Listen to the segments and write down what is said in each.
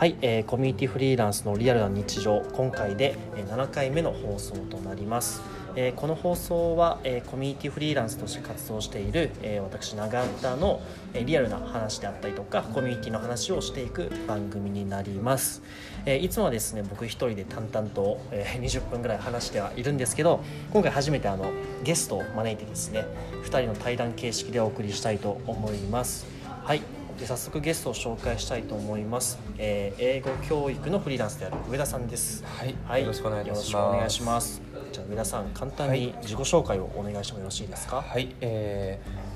はい、えーコミュニティフリーランスのリアルな日常今回で7回目の放送となります、えーこの放送は、えーコミュニティフリーランスとして活動している、えー私永田の、えリアルな話であったりとかコミュニティの話をしていく番組になります、えいつもはですね僕一人で淡々と、え20分ぐらい話してはいるんですけど今回初めてあのゲストを招いてですね2人の対談形式でお送りしたいと思います。はい。で早速ゲストを紹介したいと思います、えー英語教育のフリーランスである上田さんです。はいよろしくお願いいたします。よろしくお願いします。じゃあ上田さん簡単に自己紹介をお願いしてもよろしいですか？はい、えー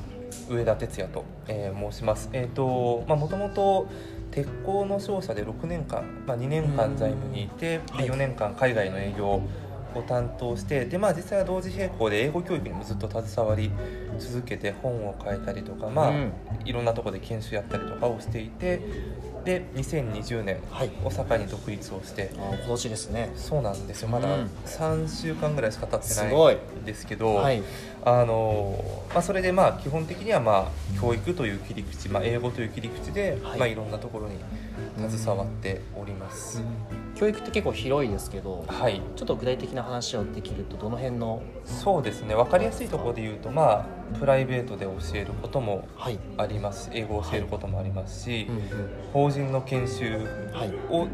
上田哲也と、えー申します。えっ、とまあもともと鉄鋼の商社で6年間、まあ2年間財務にいて、はい。で4年間海外の営業を担当して、でまあ実際は同時並行で英語教育にもずっと携わり続けて本を書いたりとか、まあ、うん。いろんなところで研修やったりとかをしていて、で2020年はい。大阪に独立をして。今年ですね。そうなんですよ。まだうん。3週間ぐらいしか経ってないんですけど、はい。あのまあ、それでまあ基本的にはまあ教育という切り口、まあ、英語という切り口で、はい。いまあ、いろんなところに携わっております、教育って結構広いですけどはい。ちょっと具体的な話をできるとどの辺の？そうですね。分かりやすいところで言うとまあプライベートで教えることもはい、あります。英語を教えることもありますし、うんうん。法人の研修はい。を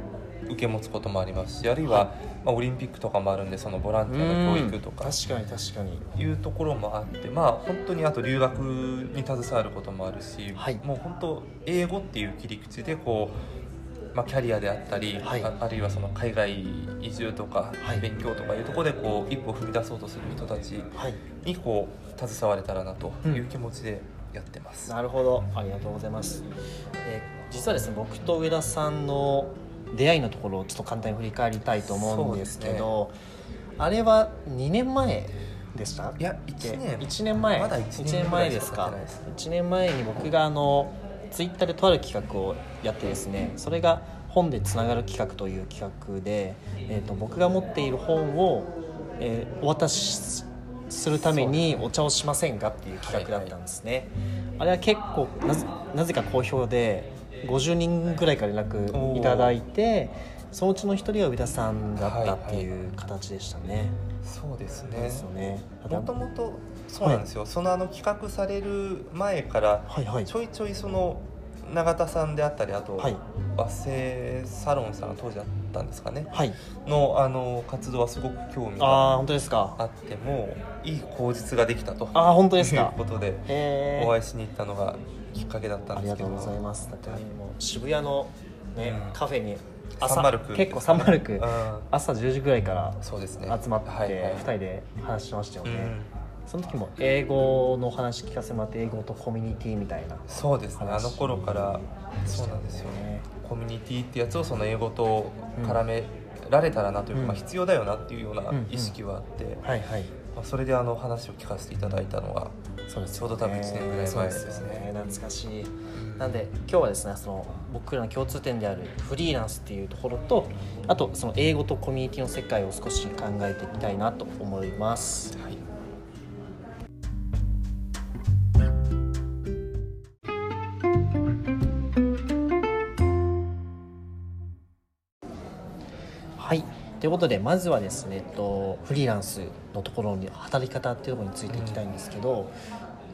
受け持つこともありますしあるいは、まあ、オリンピックとかもあるんでそのボランティアの教育とかうん。確かに確かに。いうところもあってまあ本当にあと留学に携わることもあるし、はい。もう本当英語っていう切り口でこう、まあ、キャリアであったり、はい。ああるいはその海外移住とかはい。勉強とかいうところでこう一歩踏み出そうとする人たちはいにこう携われたらなという気持ちでやってます。なるほど。ありがとうございます、えー実はですね僕と上田さんの出会いのところをちょっと簡単に振り返りたいと思うんですけどあれは2年前でしたいや1年。1年前。まだ1 1年年前ですかぐらいしか経ってないです。1年前に僕があのツイッターでとある企画をやってですねそれが本でつながる企画という企画で、えー、と僕が持っている本を、えーお渡しするためにお茶をしませんかっていう企画だったんですね、あれは結構なぜなぜか好評で50人ぐらいから連絡いただいてそのうちの一人が上田さんだったっていう形でしたね、そうですね。ですよね。もともとそうなんですよ、そのあの企画される前からはいはい。ちょいちょいその永田さんであったりあと、はい。和製サロンさん当時あったんですかね。はい。のあの活動はすごく興味があってもいい口実ができたと。ああ本当ですいうかことでへお会いしに行ったのがきっかけだったんですけど。ありがとうございます。だ渋谷のね、うん。カフェに309結構サンマルクうん。朝10時ぐらいからそうですね。集まってはいはい。2人で話しましたよね、うんその時も英語の話聞かせてもらって英語とコミュニティみたいなそうですね。あ話の頃からそうなんですよね。コミュニティってやつをその英語と絡められたらなというか、うん。まあ、必要だよなっていうようなうん意識はあって、はいはい。まあ、それであの話を聞かせていただいたのがそうですちょうど多分1年ぐらい前ですね。よね。懐かしい。なんで今日はですねその僕らの共通点であるフリーランスっていうところとあとその英語とコミュニティの世界を少し考えていきたいなと思いますいうことでまずはですね、えっと、フリーランスのところに働き方っていうところについていきたいんですけど、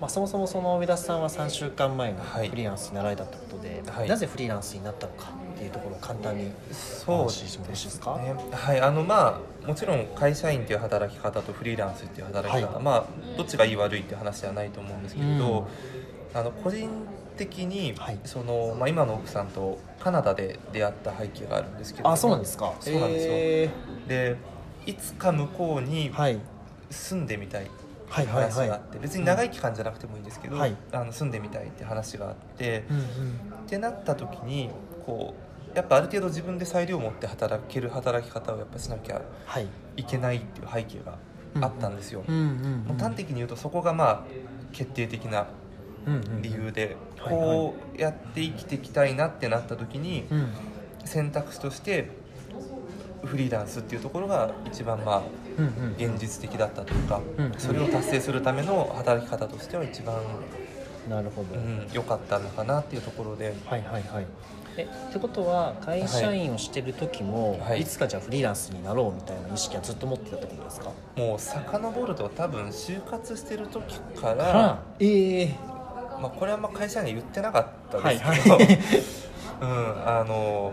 まあ、そもそもその上田さんは3週間前にはい。フリーランスになられたってことで、はい。なぜフリーランスになったのかっていうところを簡単にそうお話ししてもよろしいですか？ね。はい。あのまあもちろん会社員っていう働き方とフリーランスっていう働き方、はい。まあどっちがいい悪いっていう話ではないと思うんですけれど、あの個人的に、はい。そのまあ、今の奥さんとカナダで出会った背景があるんですけれど。もあそうなんですか？そうなんですよ。へでいつか向こうにーはい。住んでみたいってはいはいはい。話があって別に長い期間じゃなくてもいいんですけど、はい。あの住んでみたいって話があって、うんうん。ってなった時にこうやっぱある程度自分で裁量を持って働ける働き方をやっぱしなきゃはい。いけないっていう背景があったんですよ、うんうん。もう端的に言うとそこがまあ決定的な理由で、こうやって生きていきたいなってなった時にうん。選択肢としてフリーランスっていうところが一番まあ現実的だったというか、うんそれを達成するための働き方としては一番なるほど、うん良かったのかなっていうところで。はいはいはい。えってことは会社員をしてる時も、はい。い、つかじゃあフリーランスになろうみたいな意識はずっと持ってたってことですか？もう遡ると多分就活してる時からからええまあ、これはまあ会社には言ってなかったはいですけど、はい うんあの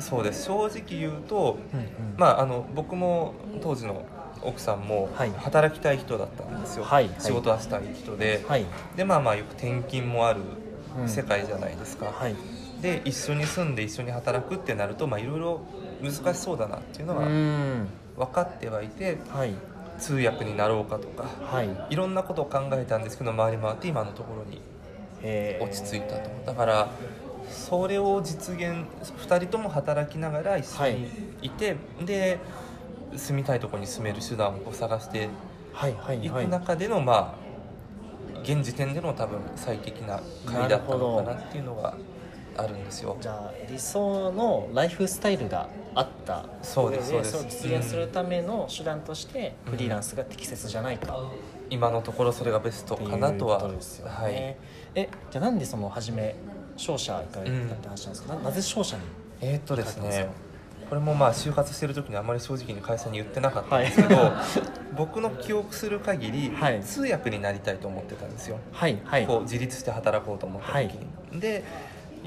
そうです。正直言うと、うんうん。まあ、あの僕も当時の奥さんもはい。働きたい人だったんですよ、はいはい。仕事はしたい人で、はい。でまあまあよく転勤もあるうん。世界じゃないですか、はい。で一緒に住んで一緒に働くってなるとまあいろいろ難しそうだなっていうのうはん。分かってはいてはい通訳になろうかとかはい。いろんなことを考えたんですけど回り回って今のところにえー。落ち着いたと。だからそれを実現2人とも働きながら一緒にい。て、で住みたいところに住める手段を探してはいはいい。くはい中での、まあ現時点での多分最適な会だったのかなっていうのがあるんですよ。じゃあ理想のライフスタイルがあった。そうですそうです。れを実現するための手段としてフリーランスが適切じゃないか。今のところそれがベストかなとは。ことですよね、はい。えじゃあなんでその初め商社行かれたって話なんですか、ななぜ商社に？えーっとですねこれもまあ就活してる時にあまり正直に会社に言ってなかったんですけど、はい。僕の記憶する限り、はい。通訳になりたいと思ってたんですよ。はいはい。こう自立して働こうと思った時に、で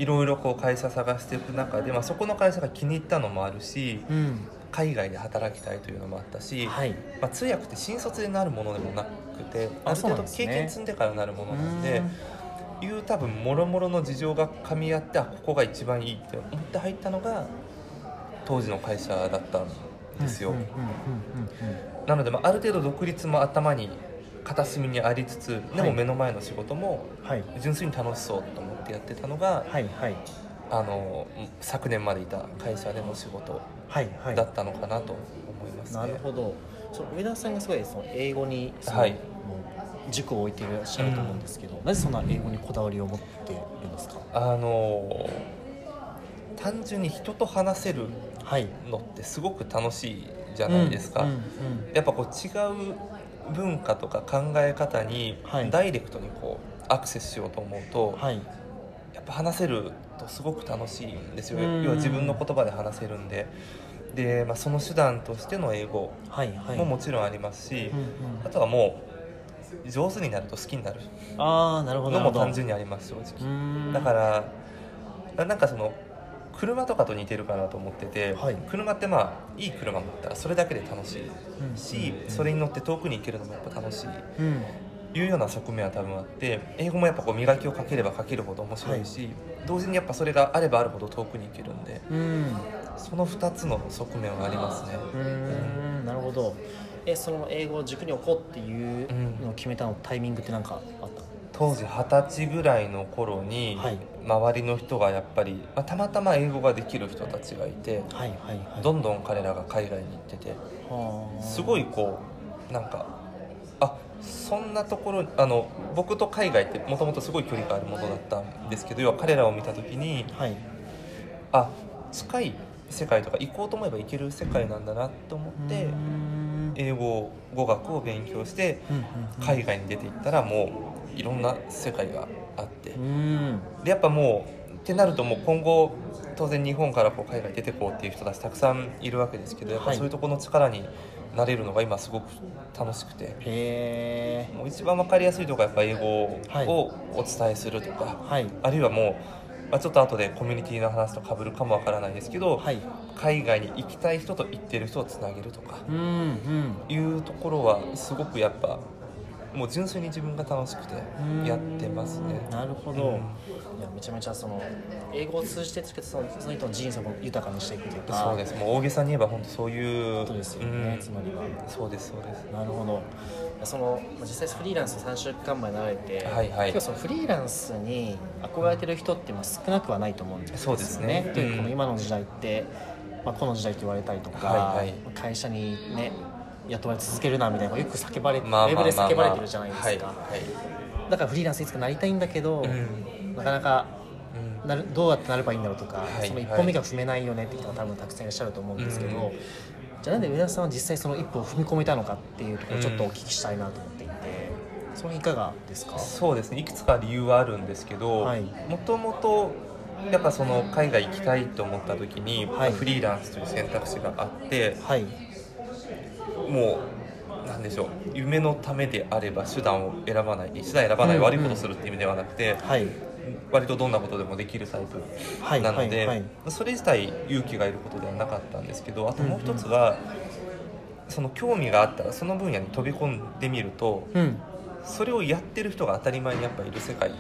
いろいろこう会社探していく中で、まあ、そこの会社が気に入ったのもあるしうん。海外で働きたいというのもあったし、はい。まあ、通訳って新卒でなるものでもなくてあある程度経験積んでからなるものなんでうん。いう多分もろもろの事情が噛み合ってあここが一番いいって思って入ったのが当時の会社だったんですよ。なので、まあ、ある程度独立も頭に片隅にありつつではい。も目の前の仕事も純粋に楽しそうと思ってやってたのが、はいはい。あの昨年までいた会社での仕事はいはい。だったのかなと思いますね。なるほど。その上田さんがすごいその英語にその、はい。もう軸を置いていらっしゃると思うんですけど、なぜそんな英語にこだわりを持っているんですか？あの単純に人と話せるはい。のってすごく楽しいじゃないですか。うんうんうん。やっぱこう違う文化とか考え方にはい。ダイレクトにこうアクセスしようと思うと、はいぱ話せるとすごく楽しいんですよ。うん。要は自分の言葉で話せるんで。で、まあ、その手段としての英語はいはい。ももちろんありますし、うんうん。あとはもう上手になると好きになるのも単純にあります正う直だからななんかその車とかと似てるかなと思ってて、はい。車ってまあいい車乗ったらそれだけで楽しいうん。しそれに乗って遠くに行けるのもやっぱ楽しい。うんいうような側面は多分あって英語もやっぱこう磨きをかければかけるほど面白いし、同時にやっぱそれがあればあるほど遠くに行けるんでうん。その2つの側面はありますね。うーんなるほど。えその英語を軸に置こうっていうのを決めたのタイミングって何かあった？当時二十歳ぐらいの頃に、はい。周りの人がやっぱり、まあ、たまたま英語ができる人たちがいてはいはいはい。どんどん彼らが海外に行っててはあ。すごいこうなんかあそんなところあの僕と海外ってもともとすごい距離があるものだったんですけど要は彼らを見た時にはい。あ近い世界とか行こうと思えば行ける世界なんだなと思って英語語学を勉強して海外に出ていったらもういろんな世界があって。でやっぱもうってなるともう今後当然日本からこう海外に出てこうっていう人たちたくさんいるわけですけどやっぱはい。そういうところの力になれるのが今すごく楽しくて。もう一番わかりやすいところはやっぱ英語はい。をお伝えするとか、はい。あるいはもう、まあ、ちょっと後でコミュニティの話とかぶるかもわからないですけど、はい。海外に行きたい人と行ってる人をつなげるとかうんうん。いうところはすごくやっぱもう純粋に自分が楽しくてやってますね。なるほど、うんいやめちゃめちゃその英語を通じてつけてそのその人の人生を豊かにしていくというか。そうです。もう大げさに言えば本当そういうことですよね、うん。つまりは。そうですそうです。なるほど。そのまあ実際フリーランス3週間前になられて、はいはい。結構そのフリーランスに憧れてる人ってまあ少なくはないと思うんですよね。そうですね。といううん。この今の時代って、まあ、この時代って言われたりとか、はいはい会社にね雇われ続けるなみたいなよく叫ばれて、まあまあまあまあ。ウェブで叫ばれてるじゃないですか、はいはい。だからフリーランスいつかなりたいんだけど、うんなかなかうん。なるどうやってなればいいんだろうとか、はいその一歩目が踏めないよねって人が多分たくさんいらっしゃると思うんですけど、うんじゃあなんで上田さんは実際その一歩を踏み込めたのかっていうところをちょっとお聞きしたいなと思っていて、それいかがですか？そうですね。いくつか理由はあるんですけどはい。もともとやっぱその海外行きたいと思った時に、はい。フリーランスという選択肢があってはい。もうなんでしょう夢のためであれば手段を選ばない手段選ばないうん悪いことするっていう意味ではなくて、はい割とどんなことでもできるタイプはいなので、それ自体勇気がいることではなかったんですけどあともう一つは、その興味があったらその分野に飛び込んでみるとうん。それをやってる人が当たり前にやっぱいる世界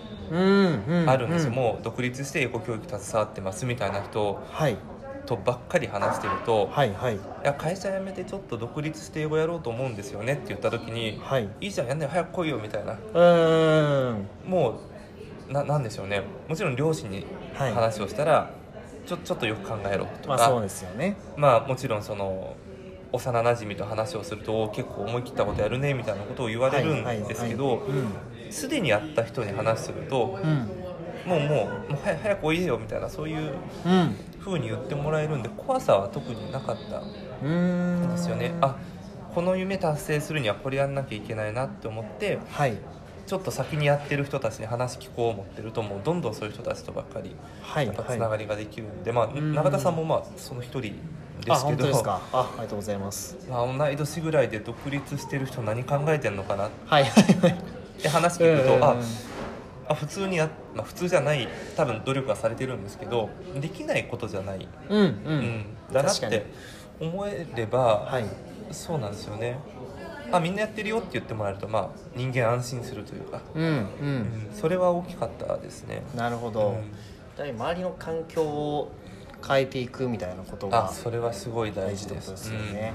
あるんですよ、うもう独立して英語教育携わってますみたいな人はい。とばっかり話してると、はいはい。いや会社辞めてちょっと独立して英語やろうと思うんですよねって言った時に、はい。いいじゃんやんねよ早く来いよみたいな。うーん。もうななんでしょうね。もちろん両親にはい。話をしたら、ちょちょっとよく考えろとか、まあそうですよね。まあもちろんその幼なじみと話をすると結構思い切ったことやるねみたいなことを言われるんですけどはいはい。すでに会った人に話するとうん。もうもうもう早早くおいでよみたいなそういううん。風に言ってもらえるんで怖さは特になかったん。ですよね。あこの夢達成するにはこれやんなきゃいけないなって思ってはいちょっと先にやってる人たちに話聞こう思ってるともうどんどんそういう人たちとばっかりはいやっぱつなはい。がりができるんで、まあん。永田さんもまあその一人であすけど。あありがとうございます。まあ、同い年ぐらいで独立してる人何考えてんのかなっはいはいはい。て話聞くと、うん。ああ普通にや、まあ、普通じゃない多分努力はされてるんですけどできないことじゃない、うんううんん。だなって思えれば、はい。そうなんですよねあみんなやってるよって言ってもらえると、まあ、人間安心するというか、うんううんん、それは大きかったですね。なるほど。うん。周りの環境を変えていくみたいなことあがそれはすごい大大事事ですですよね、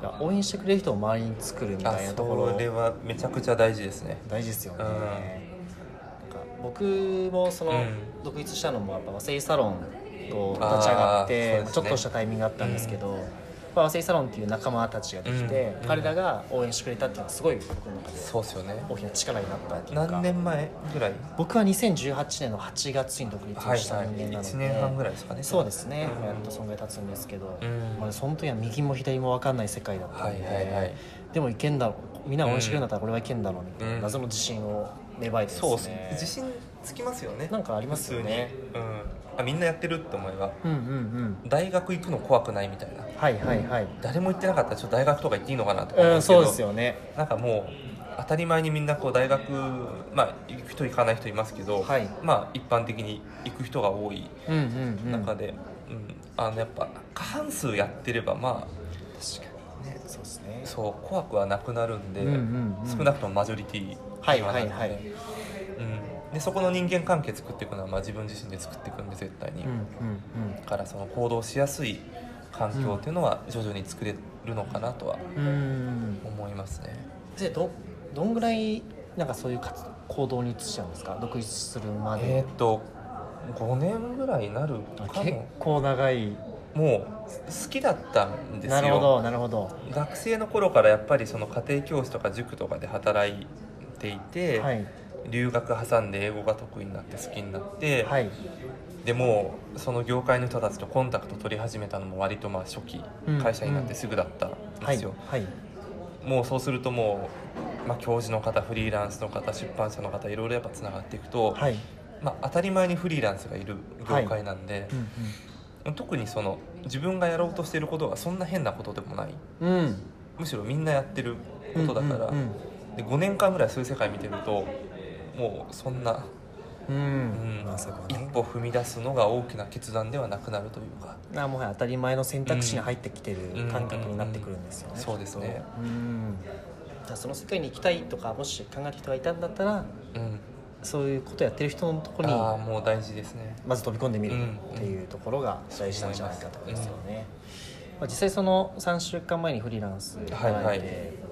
いや応援してくれる人を周りに作るみたいなところ。それはめちゃくちゃ大事ですね。大事ですよね、うん。なんか僕もその、うん。独立したのもやっぱ和製サロンを立ち上がって、ちょっとしたタイミングがあったんですけど、まあ和製サロンっていう仲間たちができて、うん。彼らが応援してくれたっていうのはすごい僕の中でそうですよね。大きな力になったっていうか。何年前ぐらい？僕は2018年の8月に独立した人間なので、1年半ぐらいですかね。そうですね、うん。やっとそんぐらい経つんですけど、うん。まあ、その時は右も左も分かんない世界だったんで、はいはいはい。でもいけんだろう。みんな応援してくれるんだったらこれはいけんだろうみたいな、うん。謎の自信を芽生えてですね。そう自信つきますよね。なんかありますよね。うん、あみんなやってるって思えばうんうんうん。大学行くの怖くないみたいな。はいはいはい。誰も行ってなかったらちょっと大学とか行っていいのかなとか思うんうんですけど、そうですよね。なんかもう当たり前にみんなこう大学まあ行く人行かない人いますけど、はい。まあ一般的に行く人が多いうんうんうん。中で、うん。あのやっぱ過半数やってればま確かにね。そうですね。あそう怖くはなくなるんで、うんうんうん。少なくともマジョリティはいにはなるので、はいはい。うん、でそこの人間関係作っていくのはまあ自分自身で作っていくんで絶対に、うんうんだからその行動しやすい環境っていうのは徐々に作れるのかなとはうん。うん思いますね。でどどんぐらいなんかそういう活行動に移しちゃうんですか？独立するまで、えーっと5年ぐらいになるか結も構長い。もう好きだったんですよ。なるほどなるほど。学生の頃からやっぱりその家庭教師とか塾とかで働いていて、はい留学挟んで英語が得意になって好きになって、はい。でもうその業界の人たちとコンタクト取り始めたのも割とまあ初期、うん。会社になってすぐだったんはいですよ、はい。もうそうするともう、まあ、教授の方フリーランスの方出版社の方いろいろやっぱつながっていくと、はい。まあ、当たり前にフリーランスがいる業界なんで、うん特にその自分がやろうとしていることがそんな変なことでもない。うん。うんむしろみんなやってることだから、うんうんで5年間ぐらいそういう世界見てるともうそんな、うん、ううんんまあそこは一ね歩踏み出すのが大きな決断ではなくなるというか。あもはや当たり前の選択肢に入ってきてる感覚になってくるんですよね、うん。そうですね。うん。じゃあその世界に行きたいとかもし考える人がいたんだったらうん。そういうことやってる人のところにああもう大事ですね。まず飛び込んでみるうんっていうところが大事なんじゃないかってことですよね、まあ、実際その3週間前にフリーランスにはいはい。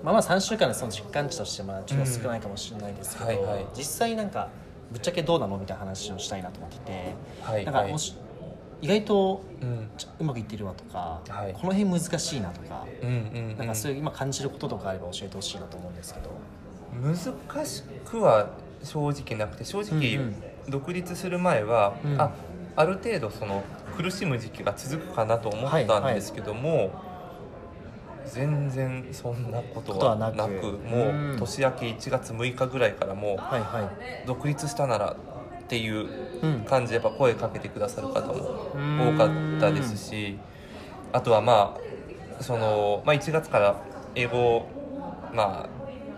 まあまあ3週間でその実感値としてまあちょっと少ないかもしれないですけど、うんはいはい。実際なんかぶっちゃけどうなのみたいな話をしたいなと思ってて、はいはい。なんかもし意外とうまくいってるわとか、はい。この辺難しいなとか、うんうんうん。なんかそういう今感じることとかあれば教えてほしいなと思うんですけど。難しくは正直なくて正直、うん。独立する前は、うん。あある程度その苦しむ時期が続くかなと思ったんですけども、全然そんなことははなく。もう年明け1月6日ぐらいからもうはいはい。独立したならっていううん。感じでやっぱ声かけてくださる方もうん。多かったですしあとはまあその、まあ、1月から英語、まあ、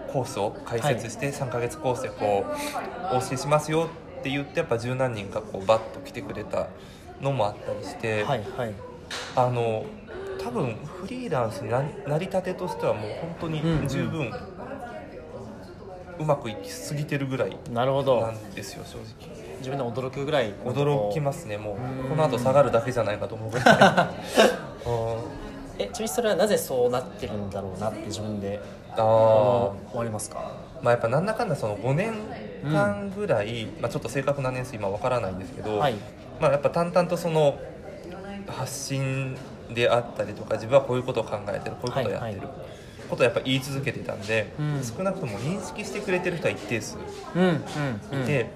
コースを開設して3ヶ月コースでこうお教えしますよって言ってやっぱ十何人かこうバッと来てくれたのもあったりして、はいはい。あの多分フリーランスにななりたてとしてはもう本当にうんうん。十分うまくいきすぎてるぐらいなるほど。なんですよ正直。自分で驚くぐらい驚きますすねもう。うん。この後下がるだけじゃないかと思うぐらい。うん。えちなみにそれはなぜそうなってるんだろうなって自分であ思われますか？ーまあやっぱなんだかんだその5年間ぐらい、まあ、ちょっと正確な年数今わからないんですけど、はいまあ、やっぱ淡々とその発信であったりとか自分はこういうことを考えてるこういうことをやってる、はいはい。ことをやっぱ言い続けてたんで、うん。少なくとも認識してくれてる人は一定数うんうんうん。いて、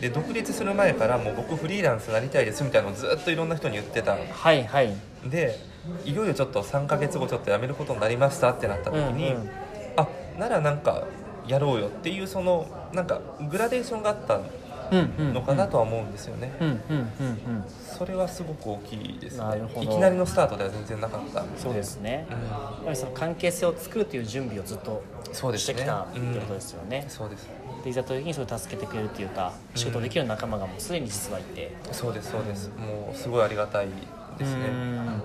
で独立する前からもう僕フリーランスになりたいですみたいなのをずっといろんな人に言ってたはいはい。でいよいよちょっと3ヶ月後ちょっと辞めることになりましたってなった時に、うんうん。あならなんかやろうよっていうそのなんかグラデーションがあったんのかなとは思うんですよね、うんうんうんうんそれはすごく大きいですねいきなりのスタートでは全然なかったそうですねうやはりその関係性を作るという準備をずっとそうですねしてきたっていうことですよね、そうですでいざという時にそれを助けてくれるっていうか仕事できる仲間がもうすでに実はいて、そうですそうですもうすごいありがたいですねうん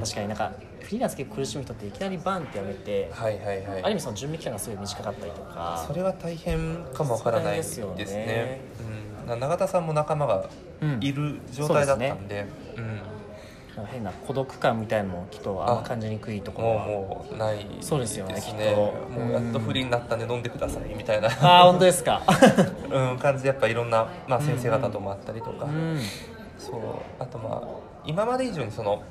確かになんかフリーランス結構苦しむ人っていきなりバンってやめて、はいはいはいある意味その準備期間がすごい短かったりとかそれは大変かもわからないですねですねうん、永田さんも仲間がいる状態だったんで,、なん。か変な孤独感みたいなのもきっとあんま感じにくいとうん、ころは。もうないそうですよねきっと。もうやっとフリーになったんで飲んでくださいみたいな、ああ本当ですか。うん、感じでやっぱいろんな、まあ、先生方ともあったりとか、うん。そう。あとまあ今まで以上にその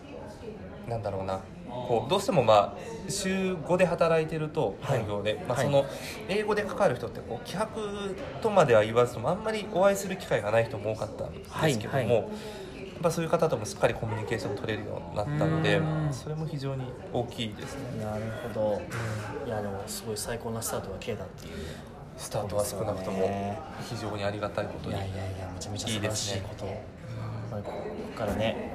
なんだろうなこうどうしてもまあ週5で働いてるとはい。本業で、まあ、はい。その英語で関わる人ってこう気迫とまでは言わずともあんまりお会いする機会がない人も多かったんですけども、はいはい。やっぱそういう方ともしっかりコミュニケーション取れるようになったのでうん。それも非常に大きいですね、なるほど。いやでもすごい最高なスタートが切れたっていう。スタートは少なくとも非常にありがたいことに。いやいやいやめちゃめちゃ素晴らしいこと。いまあここからね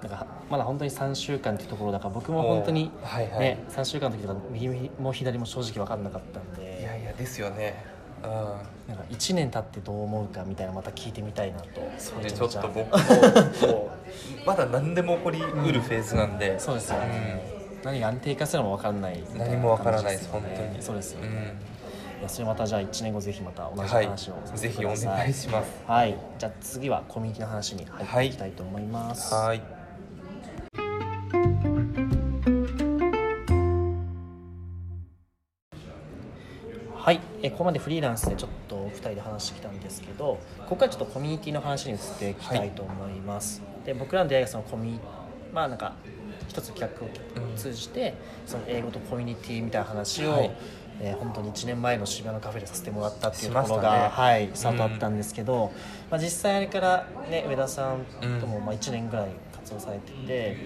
いろいろなんかまだ本当に3週間っていうところだから僕も本当に、ねおはいはい。3週間の時とか右も左も正直分かんなかったんで。いやいやですよね。うん。なんか1年経ってどう思うかみたいなのまた聞いてみたいなとそれちょっと僕もまだ何でも起こりうるフェーズなんで、そうですよね、何が安定化するのも分かんないみたいな何もわからないです本当に。そうですよね、うん。いやそれまたじゃあ1年後ぜひまた同じはい話をさせぜひおてください、願いします。はい。じゃあ次はコミュニティの話に入っていきたいと思います、はいはい、えここまでフリーランスでちょっとお二人で話してきたんですけどここからちょっとコミュニティの話に移っていきたいと思います、で僕らの出会いがそのコミュニまあなんか一つ企画を通じて、その英語とコミュニティみたいな話を、はい。えー本当に1年前の渋谷のカフェでさせてもらったっていうしところが、はい、スタートだったんですけど、まあ、実際あれから、ね、上田さんともまあ1年ぐらい活動されてて、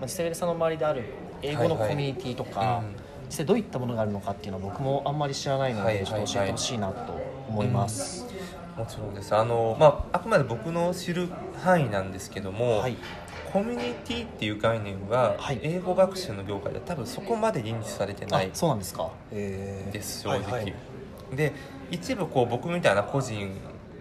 まあ、実際上田さんの周りである英語のコはいはい。ミュニティとか、うん実際どういったものがあるのかっていうのは僕もあんまり知らないので、はいはいはい。ちょっと教えてほしいなと思います、もちろんです。あの、まあ、あくまで僕の知る範囲なんですけども、はい。コミュニティっていう概念は、はい。英語学習の業界では多分そこまで認知されてないあそうなんですか。です正直、はいはい。で一部こう僕みたいな個人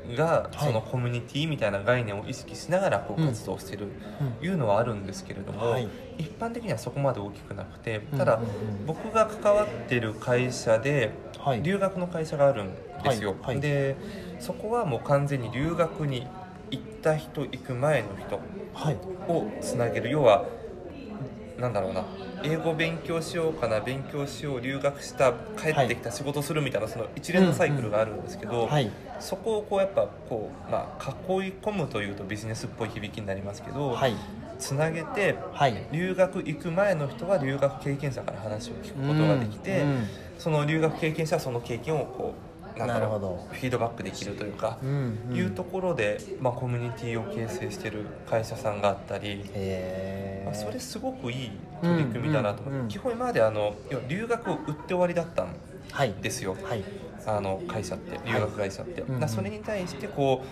がはいそのコミュニティみたいな概念を意識しながらこううん。活動してる、うん。いうのはあるんですけれども、はい。一般的にはそこまで大きくなくてうん。ただ、僕が関わってる会社ではい。留学の会社があるんですよ、でそこはもう完全に留学に行った人行く前の人はい。をつなげる要はなんだろうな。英語勉強しようかな勉強しよう留学した帰ってきた仕事するみたいなその一連のサイクルがあるんですけど、はい。そこをこうやっぱこう、まあ、囲い込むというとビジネスっぽい響きになりますけど、はい。つなげてはい。留学行く前の人は留学経験者から話を聞くことができて、うんうん。その留学経験者はその経験をこうなんだろうなるほどフィードバックできるというか、うんうん。いうところで、まあ、コミュニティを形成してる会社さんがあったり、まあ、それすごくいい取り組みだなと思って、う。んうんうん。基本今まであの留学を売って終わりだったんはい。ですよ。はい。あの会社って留学会社って、うんうん。だからそれに対してこう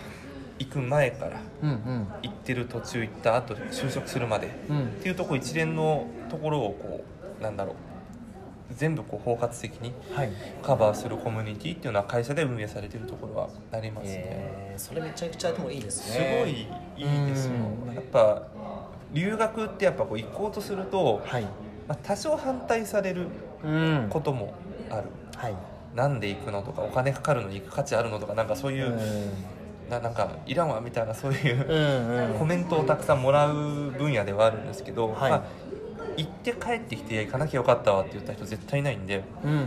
行く前からうんうん。行ってる途中行った後就職するまでっうんていうとこ一連のところをこうなんだろう全部こう包括的にはい。カバーするコミュニティっていうのは会社で運営されてるところはありますね、えーそれめちゃくちゃでもいいですすねごいいいですよ。うん。やっぱ留学ってやっぱこう行こうとすると、はい。まあ、多少反対されるうん。こともある。はい。なんで行くのとかお金かかるのに行く価値あるのとかなんかそういう、ななんかいらんわみたいなそういうコメントをたくさんもらう分野ではあるんですけど、はい。まあ、行って帰ってきて行かなきゃよかったわって言った人絶対いないんで。うんうんう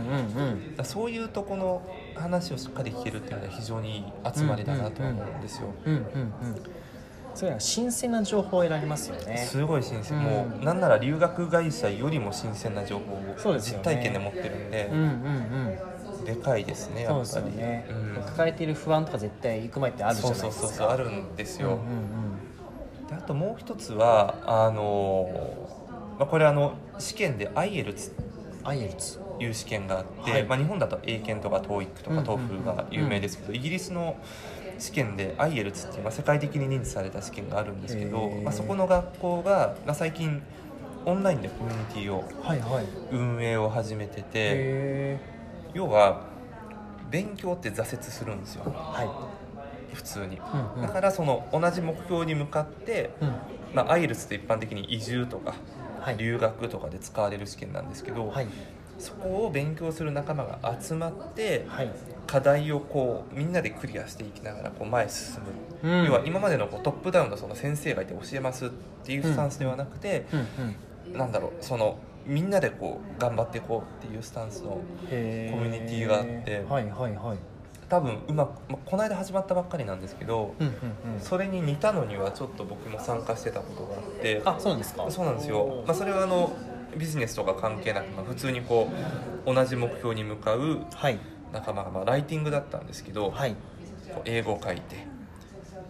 ん。だそういうとこの話をしっかり聞けるっていうのは非常にいい集まりだなとは思うんですよ。うんうんうん。そういうのは新鮮な情報を得られますよね。すごい新鮮、うん。もうなんなら留学会社よりも新鮮な情報を実体験で持ってるんで。うんうんうん。でかいですねやそうですっぱりよね、うん。抱えている不安とか絶対行く前ってあるじゃないですか。そうそうそうあるんですよ、うんうんであともう一つはあの、まあ、これあの試験で IELTS うんアイエルツ。という試験があって、はい。まあ、日本だと英検とか TOEIC とか TOEFL が有名ですけど、イギリスの試験で IELTS っていう、まあ、世界的に認知された試験があるんですけどまあ、そこの学校が、まあ、最近オンラインでコミュニティをはいはい。運営を始めててへ要は勉強って挫折するんですよ。ーは普通に。いうんうん。だからその同じ目標に向かって、うん。まあ、アイルツって一般的に移住とかはい留学とかで使われる試験なんですけど、はい。そこを勉強する仲間が集まってはい。課題をこうみんなでクリアしていきながらこう前へ進む、うん。要は今までのこうトップダウンのその先生がいて教えますっていうスタンスではなくて、うん。うん。なんだろうそのみんなでこう頑張っていこうっていうスタンスのコミュニティがあってはいはいはい多分うまく、まあこの間始まったばっかりなんですけど、うんうんうん。それに似たのにはちょっと僕も参加してたことがあってあそうなんですか？そうなんですよ、まあ、それはあのビジネスとか関係なく、まあ、普通にこう同じ目標に向かうはい。仲間が、まあ、ライティングだったんですけど、はい。こう英語を書いて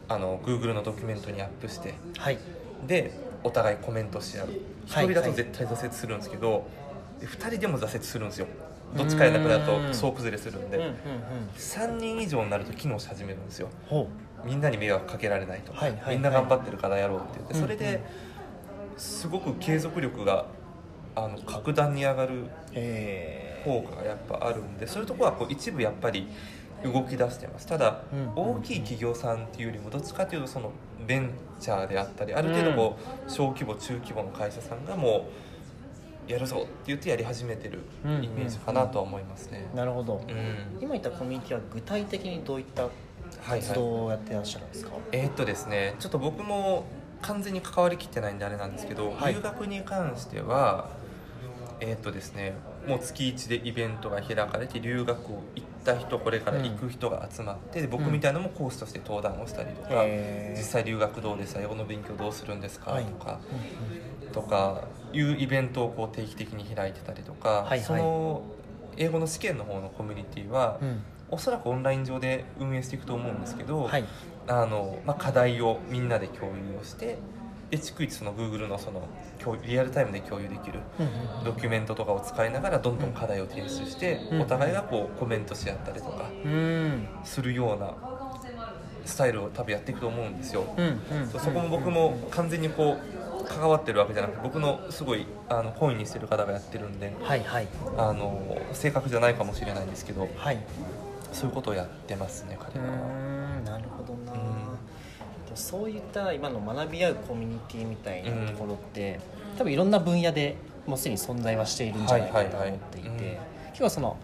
あの Google のドキュメントにアップしてはい。でお互いコメントし合う。1はい。人だと絶対挫折するんですけど、で2人でも挫折するんですよどっちかやなくなると総崩れするんでうんうんうん。3人以上になると機能し始めるんですよ。ほみんなに迷惑かけられないとか、はいはいはい。みんな頑張ってるからやろうって言ってそれですごく継続力があの格段に上がる効果がやっぱあるんでそういうところはこう一部やっぱり動き出してます。ただ、うん大きい企業さんっていうよりもどっちかというとそのベンチャーであったりある程度こう小規模中規模の会社さんがもうやるぞって言ってやり始めてるうんイメージかなとは思いますね。え。なるほど。うん。今言ったコミュニティは具体的にどういったはいはい活動をやってらっしゃるんですか、えーっとですねちょっと僕も完全に関わりきってないんであれなんですけど、はい。留学に関してはえーっとですねもう月1でイベントが開かれて留学を行った人これから行く人が集まって、で僕みたいなのもコースとして登壇をしたりとか、実際留学どうですか？英語の勉強どうするんですか、はい。とかうんとかいうイベントをこう定期的に開いてたりとか、その英語の試験の方のコミュニティは、うん。おそらくオンライン上で運営していくと思うんですけど、はい。あのまあ、課題をみんなで共有をしてで逐一その Google のその共リアルタイムで共有できるドキュメントとかを使いながらどんどん課題を提出して、うんお互いがこうコメントし合ったりとかうん。するようなスタイルを多分やっていくと思うんですよ。そこも僕も完全にこう関わってるわけじゃなくて僕のすごいあの本意にしてる方がやってるんではいはい。あの正確じゃないかもしれないんですけどはい。そういうことをやってますねう彼らは。なるほどそういった今の学び合うコミュニティみたいなところって、多分いろんな分野でもうすでに存在はしているんじゃないかと思っていて、はいはいはい。うん今日はその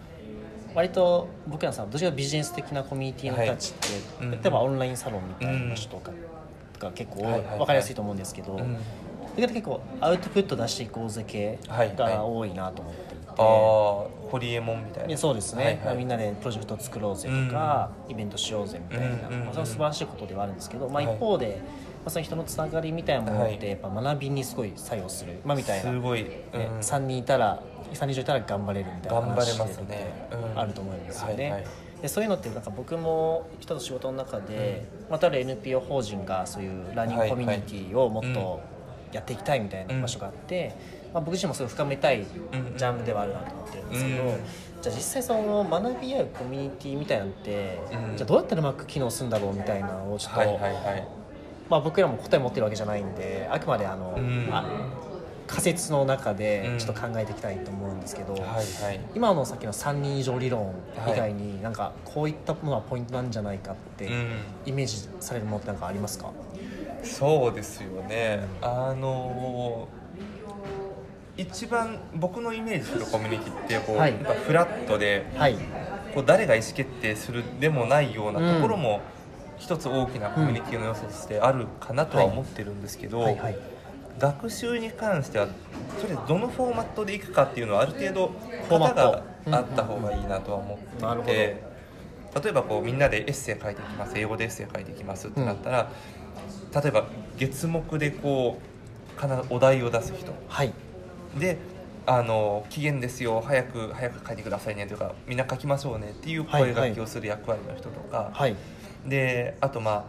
割と僕らさんどちらかビジネス的なコミュニティの人たちって、はい。うん。例えばオンラインサロンみたいな場所とかが結構はいはいはい分かりやすいと思うんですけど、うん。だけど結構アウトプット出していこうぜ系はいはい。が多いなと思っていて。ああホリエモンみたいな。そうですね、はいはい。まあ、みんなでプロジェクトを作ろうぜとか、イベントしようぜみたいな、うんうんうん。まあ、それは素晴らしいことではあるんですけど、まあ、はい。一方で、まあ、その人のつながりみたいなものっはい。てやっぱ学びにすごい作用する、まあ、みたいな、ねすごい、うん。3人いたら3人以上いたら頑張れるみたいな頑張れ話ますね。うん。あると思うんですよね。はいはい。でそういうのってなんか僕も人と仕事の中で、またある NPO 法人がそういうラーニングコミュニティをもっとやっていきたいみたいな場所があって、まあ、僕自身もそれを深めたいジうんャンルではあるなと思ってるんですけど、うん。じゃあ実際その学び合うコミュニティみたいなのって、うんじゃあどうやったらうまく機能するんだろうみたいなのをちょっと、はい。はいはいまあ、僕らも答え持ってるわけじゃないんであくまであの、うん。あ仮説の中でうん。ちょっと考えていきたいと思うんですけど、はいはい。今のさっきの3人以上理論以外に、なんかこういったものはポイントなんじゃないかってうん。イメージされるものって何かありますか、そうですよね。あの一番僕のイメージするコミュニティってこう、はい。フラットではい。こう誰が意思決定するでもないようなところも、一つ大きなコミュニティの要素としてあるかなとは思ってるんですけど、はいはい。学習に関してはとりあえずどのフォーマットでいくかっていうのはある程度型ト。があった方がいいなとは思っていて、例えばこうみんなでエッセイ書いていきます英語でエッセイ書いていきますってなったら、例えば月目でこうお題を出す人。はいであの期限ですよ早く早く書いてくださいねというかみんな書きましょうねっていう声掛けをする役割の人とか、はい。であとまあ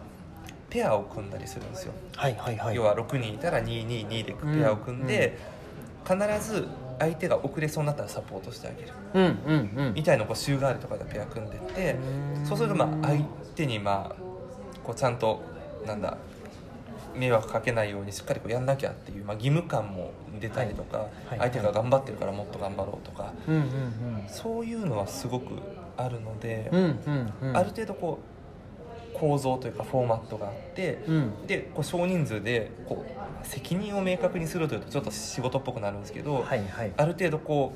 ペアを組んだりするんですよ、はいはいはい。要は6人いたら222でペアを組んで、必ず相手が遅れそうになったらサポートしてあげる。うんうんうん。みたいなこう週替わりとかでペア組んでってうんそうするとまあ相手にまあこうちゃんとなんだ迷惑かけないようにしっかりこうやんなきゃっていう、まあ、義務感も出たりとか、はい。相手が頑張ってるからもっと頑張ろうとか、うんうんそういうのはすごくあるので、うんうんうん。うんある程度こう構造というかフォーマットがあって、うん。でこう少人数でこう責任を明確にするというとちょっと仕事っぽくなるんですけど、はいはい。ある程度こ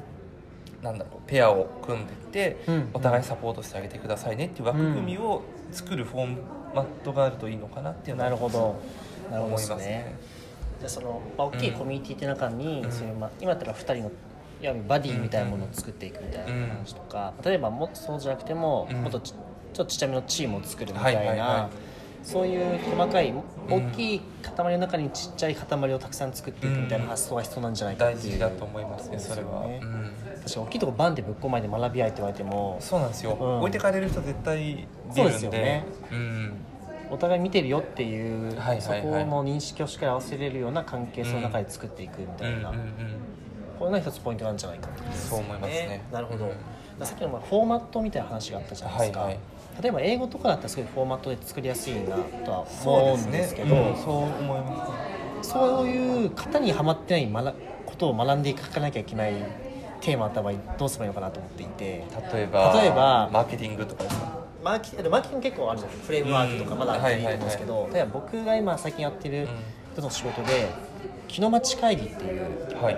うなんだろうペアを組んでって、うんお互いサポートしてあげてくださいねっていう枠組みを作るフォーマットがあるといいのかなっていうのはなるほど。なるほど思いますね。じゃあその、まあ、大きいコミュニティって中に、うん。そういうまあ、今だったら2人のいわゆるバディみたいなものを作っていくみたいな話とか、例えばもっとそうじゃなくても、うん。もっとちちょっとちっちゃめのチームを作るみたいな、はいはいはいそういう細かいん。大きい塊の中にちっちゃい塊をたくさん作っていくみたいな発想が必要なんじゃないかっていう、大事だと思いますねそれは、そうん。確かに大きいとこバンでぶっ込まれて学び合いって言われても。そうなんですよ、うん。置いてかれる人絶対出るんで。そうですよね。うんお互い見てるよっていう、はいはいはい。そこの認識をしっかり合わせれるような関係性の中で作っていくみたいな、うんうんうんこれが一つポイントなんじゃないかとそう思いますね。なるほど、さっきのまあフォーマットみたいな話があったじゃないですか、はいはい。例えば英語とかだったらすごいフォーマットで作りやすいなとは思うんですけどうんそう思いまそういう型にはまってない学ことを学んでいかなきゃいけないテーマあった場合どうすればいいのかなと思っていて。す例えば例えばマーケティングとかですか？マーケマーケティング結構あるじゃないフレームワークとかまだあっていいと思うんですけど、例えば僕が今最近やってる一つの仕事で木の町会議っていうはい。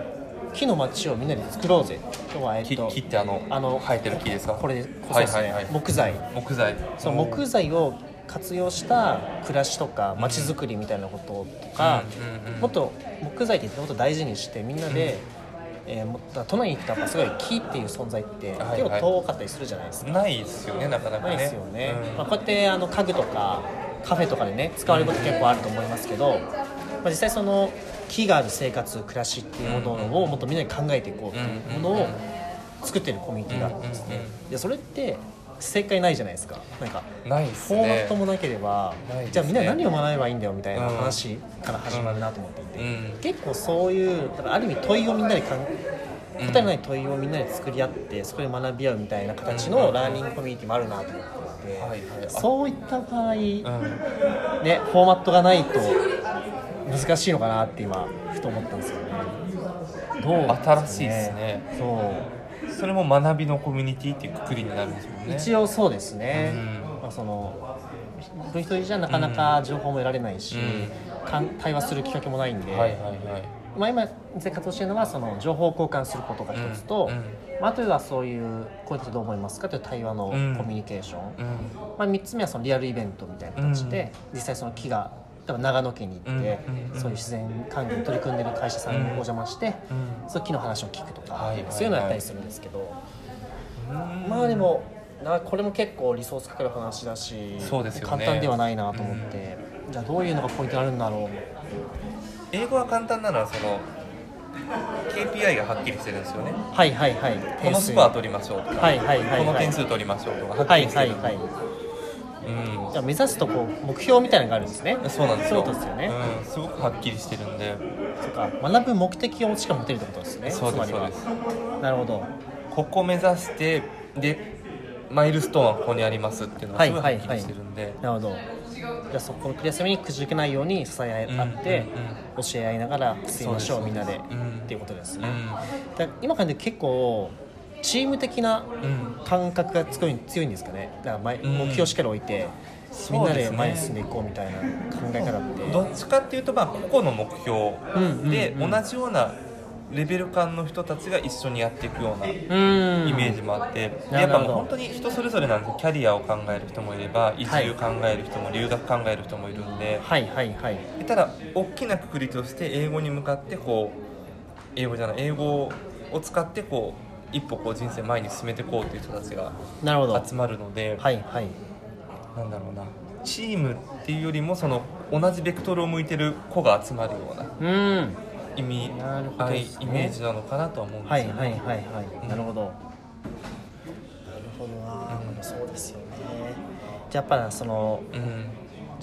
木の町をみんなで作ろうぜ。今日はえっ木と木ってあのあの生えてる木ですか？これこそではいはい。はい木材。木材。その木材を活用した暮らしとか街づくりみたいなこととか、うんうんうんもっと木材ってもっと大事にしてみんなで、えー都内に行くとやっぱすごい木っていう存在ってはいはい。結構遠かったりするじゃないですか、ないですよねなかなかね。ないですよね、うん。まあ、こうやってあの家具とかカフェとかでね使われること結構あると思いますけど、まあ、実際その木がある生活暮らしっていうものをもっとみんなに考えていこうっていうものを作ってるコミュニティがあるんですね。でそれって正解ないじゃないですか。なんかないですフォーマねットもなければ、ね。じゃあみんな何を学べばいいんだよみたいな話から始まるなと思っていて、うん。結構そういうだからある意味問いをみんなで考えうん答えのない問いをみんなで作り合ってそこで学び合うみたいな形のラーニングコミュニティもあるなと思っていて、はいはいあそういった場合、うんね、フォーマットがないと難しいのかなって今ふと思ったんですよね。どう新しいですね。そうそれも学びのコミュニティっていうくくりになるんですよね。一応そうですね、うん。まあ、その一人じゃなかなか情報も得られないし、うかん対話するきっかけもないんで、はいはいはい。まあ、今生活をしているのはその情報交換することが一つと、うん。うんまあ、あとはそういうこうやってどう思いますかという対話のコうんミュニケーション、うん。まあ、3つ目はそのリアルイベントみたいな形で、実際その木が例えば長野県に行って、そういう自然管理に取り組んでる会社さんにお邪魔して、うん。そういう木の話を聞くとか、はいはいはい。そういうのをやったりするんですけど、うん。まあでもなこれも結構リソースかかる話だしそうですよね。簡単ではないなと思って、じゃあどういうのがポイントになるんだろう。英語は簡単なのはその KPI がはっきりしてるんですよね。はいはいはい。このスコア取りましょうとか、はいはいはいはい。この点数取りましょうとかはっきはいりしてる、はいはいうん。じゃあ目指すとこう目標みたいなのがあるんですね。そうなんですよ。そうですよね、うん、すごくはっきりしてるんで。そっか学ぶ目的をしか持てるってことですね。そうですそうです。なるほど。ここ目指してでマイルストーンはここにありますっていうのがすごいはっきりしてるんで、なるほど。じゃあそこのクリアするにくじけないように支え合って、教え合いながら進みましょうみんなで、うんっていうことですね、うん。だ今からね結構チーム的なうん感覚が強い強いんですかね。だから前うん。目標をしっかり置いて、みんなで前に進んでいこうみたいな考え方って。どっちかっていうとまあ個々の目標で同じようなレベル感の人たちが一緒にやっていくようなイうん。メージもあって、やっぱもう本当に人それぞれなんでキャリアを考える人もいれば移住考える人も留学考える人もいるんで、はいはいはい。でただ大きなくくりとして英語に向かってこう英語じゃない英語を使ってこう一歩こう人生前に進めていこうという人たちが集まるので、はいはい。なんだろうな。チームっていうよりもその同じベクトルを向いてる子が集まるようなうん。意味なるほど。合いねイメージなのかなとは思うんですよね。はいはいはいはい、うん。なるほど。なるほどな、そうですよね。じゃあやっぱそのうん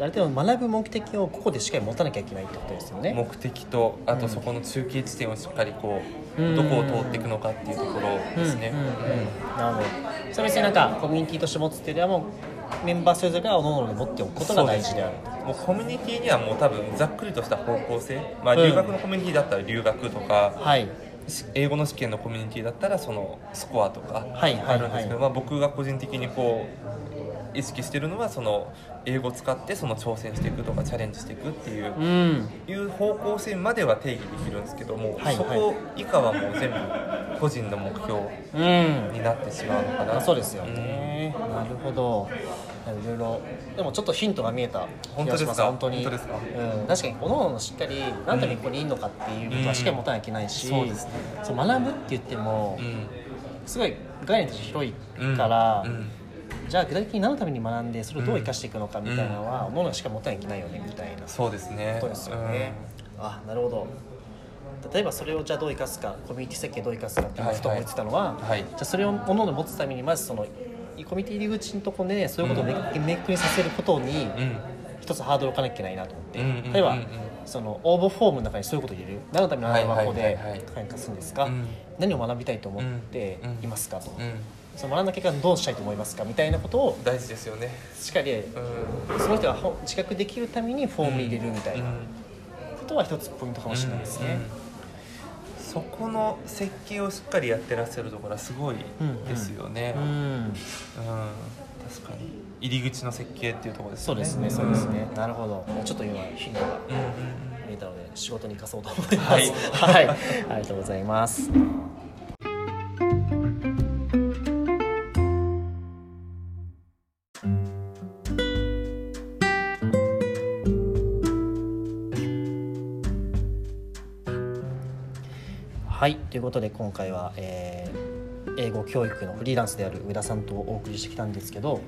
ある程度学ぶ目的をここでしっかり持たなきゃいけないってことですよね。目的とあうん。とそこの中継地点をしっかりこう、うん。どこを通っていくのかっていうところですね。うんうんうん。なるほど。それ別になんかコミュニティとして持つっていうよりはもうメンバーそれぞれがおのおので持っておくことが大事である。もうコミュニティにはもう多分ざっくりとした方向性、まあ、うん。留学のコミュニティだったら留学とか、はい。し英語の試験のコミュニティだったらそのスコアとかあるんですけど、はいまあ、僕が個人的にこう意識してるのはその英語を使ってその挑戦していくとかチャレンジしていくっていううん。いう方向性までは定義できるんですけども、はいそこ以下はもう全部個人の目標うん。になってしまうのかな。あそうですよね、なるほど。いろいろ。でもちょっとヒントが見えた気がします。本当ですか？本当に。本当ですか？うん、確かにおのおのしっかり何のたここにいるのかっていうことはしっかり持たなきゃいけないし、そうですね。そう学ぶって言ってもうん。すごい概念として広いから、うん。うんじゃあ具体的に何のために学んでそれをどう生かしていくのかみたいなのは、おのおのしか持たなきゃいけないよね。みたいなそうですねことですよね、あなるほど。例えばそれをじゃあどう生かすかコミュニティ設計どう生かすかっていうふと思ってたのは、うんはい。じゃあそれをおのおの持つためにまずそのコミュニティ入り口のところでそういうことを明確に明確にさせることにうん。一つハードルを置かなきゃいけないなと思って、うんうんうんうん。例えばその応募フォームの中にそういうことを入れる。何のための学校はいではいはいはい何かするんですか、うん。何を学びたいと思っていますかと、うんその学んだ結果どうしたいと思いますかみたいなことを大事ですよね。しっかりうん。その人がほ自覚できるためにフォームに入れるみたいなうん。ことは一つポイントかもしれないですね。うん。そこの設計をしっかりやってらっしゃるところはすごいですよね、ううん。ん、確かに。入り口の設計っていうところですよね。そうですね、そうですね。なるほど。ちょっと今ヒントが見えたので仕事に生かそうと思います。はい。はい、ありがとうございます。ことで今回は、えー英語教育のフリーランスである上田さんとお送りしてきたんですけど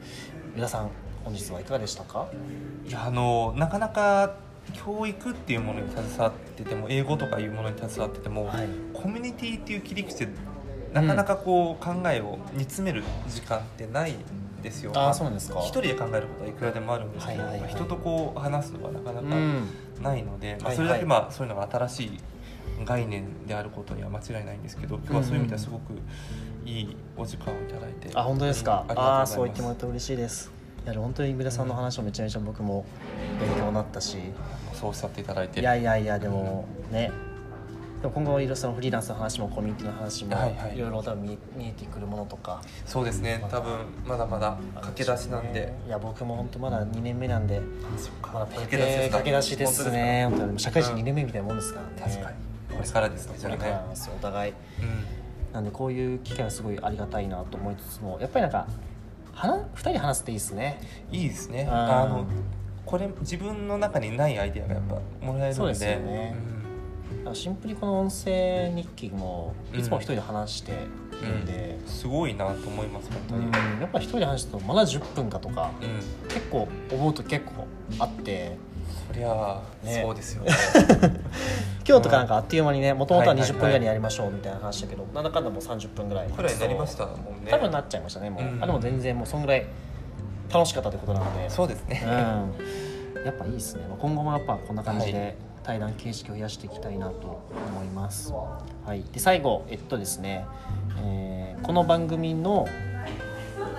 上田さん本日はいかがでしたか？いやあのなかなか教育っていうものに携わってても英語とかいうものに携わってても、はい。コミュニティっていう切り口でなかなかこう考えを煮詰める時間ってないんですよ。ああそうなんですか。一人で考えることはいくらでもあるんですけど、はいはいはい。人とこう話すのはなかなかうん。ないので、まあ、はいそれだけはいまあそういうのが新しい概念であることには間違いないんですけど今日はそういう意味ではすごくいいお時間をいただいて、あ本当ですか、うんああそう言ってもらって嬉しいです。いや本当に上田さんの話もめちゃめちゃ僕も勉強になったし。そうおっしゃっていただいて。いやいやいやでもね。でも今後いろいろそのフリーランスの話もコミュニティの話もはいろいろ多分見見えてくるものとか。そうですね。多分まだまだ駆け出しなんで、いや僕も本当まだ2年目なんで。まだペー駆け出しです。か駆け出しですね。本当に。社会人2年目みたいなもんですからね、確かにこれからですねじゃあこれからなんね。ですよお互い。うん。なんでこういう機会はすごいありがたいなと思いつつもやっぱりなんか話2人で話すっていいですね。いいですね。うん。あのこれ自分の中にないアイデアがやっぱもらえるので。そうですよね。だからシンプルにこの音声日記もいつも一人で話してうんるんで、うん。すごいなと思います本当に。うん。やっぱ一人で話すとまだ10分かとかうん。結構思うと結構あってそりゃあね。そうですよね。今日とかなんかあっという間にねもともとははいはいはい。20分ぐらいにやりましょうみたいな話だけど、なんだかんだもう30分ぐらい。くらいになりましたもんね。多分なっちゃいましたねもう、うん。あでも全然もうそんぐらい楽しかったってことなので。そうですね、うん、やっぱいいですね。今後もやっぱこんな感じで対談形式を増やしていきたいなと思います、はい、で最後えっとですね、えーこの番組の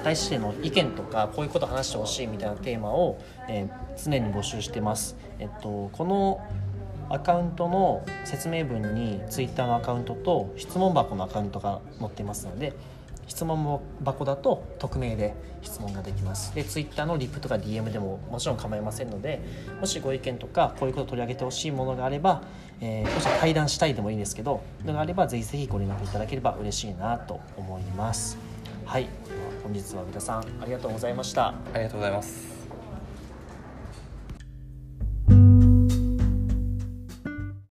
対しての意見とかこういうこと話してほしいみたいなテーマを、えー常に募集してます、えっと、このアカウントの説明文に Twitter のアカウントと質問箱のアカウントが載ってますので質問箱だと匿名で質問ができます。で Twitter のリプとか DM でももちろん構いませんのでもしご意見とかこういうことを取り上げてほしいものがあれば、えーもし対談したいでもいいですけどのがあればぜひぜひご連絡いただければ嬉しいなと思います。はい。本日は上田さんありがとうございました。ありがとうございます。